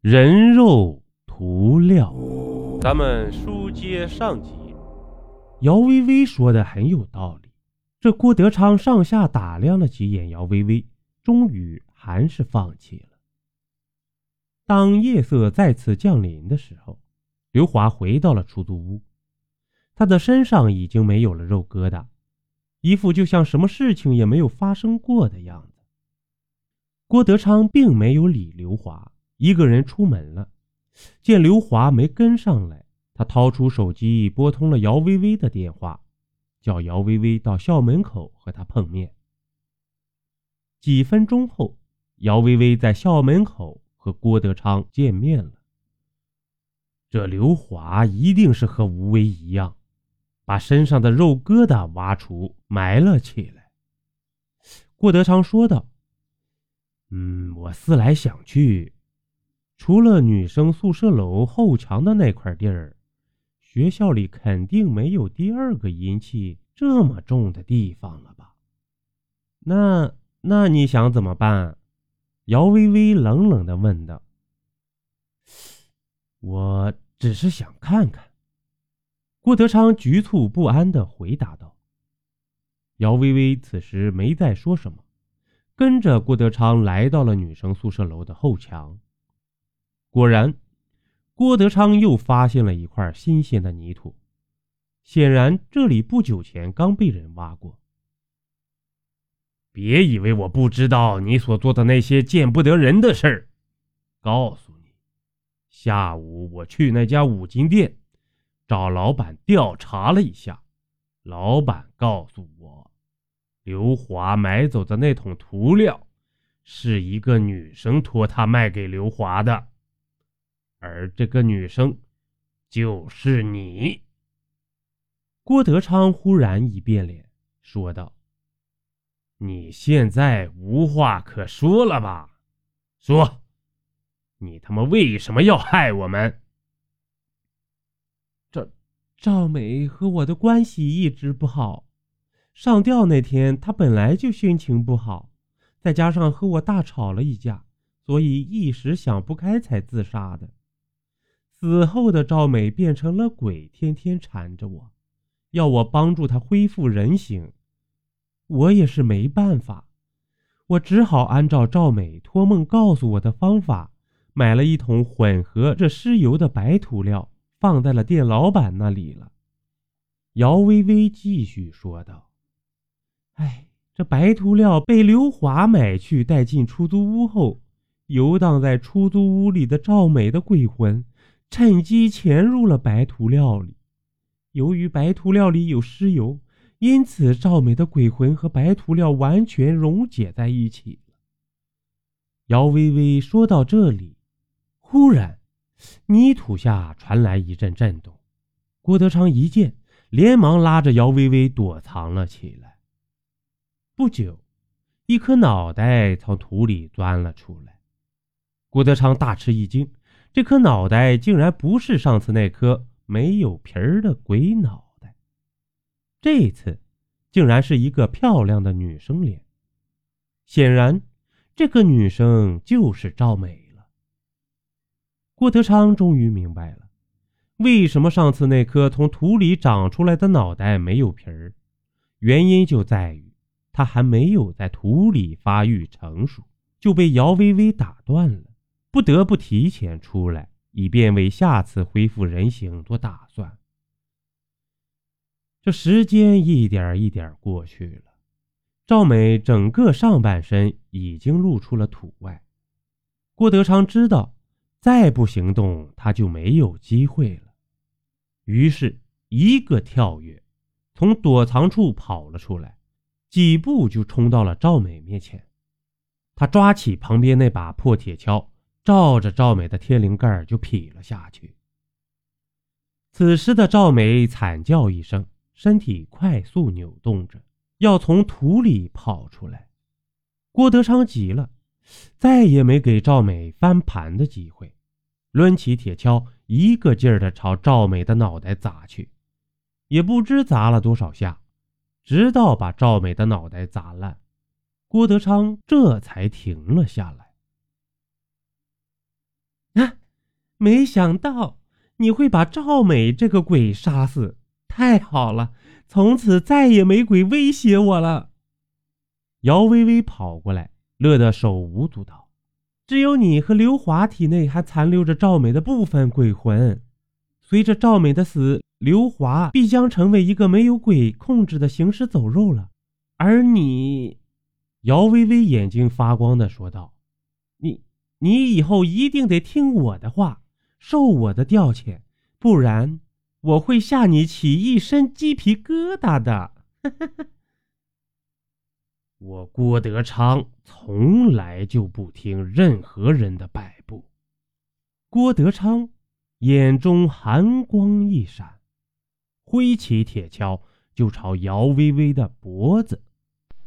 人肉涂料。咱们书接上集，姚薇薇说的很有道理。这郭德昌上下打量了几眼姚薇薇，终于还是放弃了。当夜色再次降临的时候，刘华回到了出租屋，他的身上已经没有了肉疙瘩，一副就像什么事情也没有发生过的样子。郭德昌并没有理刘华，一个人出门了。见刘华没跟上来，他掏出手机拨通了姚薇薇的电话，叫姚薇薇到校门口和他碰面。几分钟后，姚薇薇在校门口和郭德昌见面了。这刘华一定是和吴威一样，把身上的肉疙瘩挖出埋了起来。郭德昌说道：“嗯，我思来想去。”除了女生宿舍楼后墙的那块地儿，学校里肯定没有第二个阴气这么重的地方了吧？那那你想怎么办？姚薇薇冷冷的问道。我只是想看看。郭德昌局促不安的回答道。姚薇薇此时没再说什么，跟着郭德昌来到了女生宿舍楼的后墙。果然，郭德昌又发现了一块新鲜的泥土，显然这里不久前刚被人挖过。别以为我不知道你所做的那些见不得人的事儿。告诉你，下午我去那家五金店，找老板调查了一下，老板告诉我，刘华买走的那桶涂料，是一个女生托他卖给刘华的。而这个女生，就是你。郭德昌忽然一变脸，说道：“你现在无话可说了吧？说，你他妈为什么要害我们？”赵赵美和我的关系一直不好，上吊那天她本来就心情不好，再加上和我大吵了一架，所以一时想不开才自杀的。死后的赵美变成了鬼，天天缠着我，要我帮助她恢复人形。我也是没办法，我只好按照赵美托梦告诉我的方法，买了一桶混合着尸油的白涂料，放在了店老板那里了。姚薇薇继续说道：“哎，这白涂料被刘华买去带进出租屋后，游荡在出租屋里的赵美的鬼魂。”趁机潜入了白涂料里，由于白涂料里有尸油，因此赵美的鬼魂和白涂料完全溶解在一起了。姚薇薇说到这里，忽然泥土下传来一阵震动，郭德昌一见，连忙拉着姚薇薇躲藏了起来。不久，一颗脑袋从土里钻了出来，郭德昌大吃一惊。这颗脑袋竟然不是上次那颗没有皮儿的鬼脑袋，这次竟然是一个漂亮的女生脸。显然，这个女生就是赵美了。郭德昌终于明白了，为什么上次那颗从土里长出来的脑袋没有皮儿，原因就在于它还没有在土里发育成熟，就被姚薇薇打断了。不得不提前出来，以便为下次恢复人形做打算。这时间一点一点过去了，赵美整个上半身已经露出了土外。郭德昌知道，再不行动他就没有机会了，于是一个跳跃，从躲藏处跑了出来，几步就冲到了赵美面前。他抓起旁边那把破铁锹。照着赵美的天灵盖就劈了下去。此时的赵美惨叫一声，身体快速扭动着，要从土里跑出来。郭德昌急了，再也没给赵美翻盘的机会，抡起铁锹，一个劲儿的朝赵美的脑袋砸去，也不知砸了多少下，直到把赵美的脑袋砸烂，郭德昌这才停了下来。啊！没想到你会把赵美这个鬼杀死，太好了，从此再也没鬼威胁我了。姚微微跑过来，乐得手舞足蹈。只有你和刘华体内还残留着赵美的部分鬼魂，随着赵美的死，刘华必将成为一个没有鬼控制的行尸走肉了。而你，姚微微眼睛发光的说道：“你，以后一定得听我的话。”受我的调遣，不然我会吓你起一身鸡皮疙瘩的。我郭德昌从来就不听任何人的摆布。郭德昌眼中寒光一闪，挥起铁锹就朝姚微微的脖子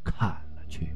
砍了去。